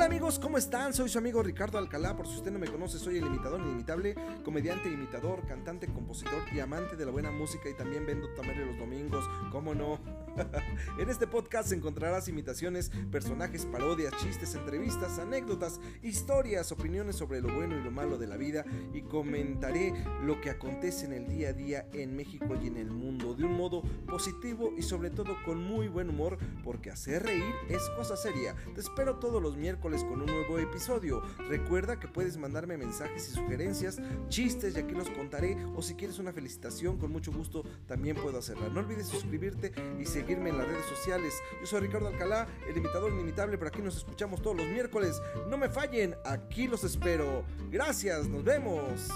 Hola amigos, ¿cómo están? Soy su amigo Ricardo Alcalá, por si usted no me conoce, soy el imitador inimitable, comediante, imitador, cantante, compositor y amante de la buena música y también vendo tamales los domingos, ¿cómo no? En este podcast encontrarás imitaciones, personajes, parodias, chistes, entrevistas, anécdotas, historias, opiniones sobre lo bueno y lo malo de la vida y comentaré lo que acontece en el día a día en México y en el mundo de un modo positivo y sobre todo con muy buen humor porque hacer reír es cosa seria. Te espero todos los miércoles con un nuevo episodio. Recuerda que puedes mandarme mensajes y sugerencias, chistes y aquí los contaré o si quieres una felicitación con mucho gusto también puedo hacerla. No olvides suscribirte y seguirme en las redes sociales. Yo soy Ricardo Alcalá, el imitador inimitable, por aquí nos escuchamos todos los miércoles. No me fallen, aquí los espero. Gracias, nos vemos.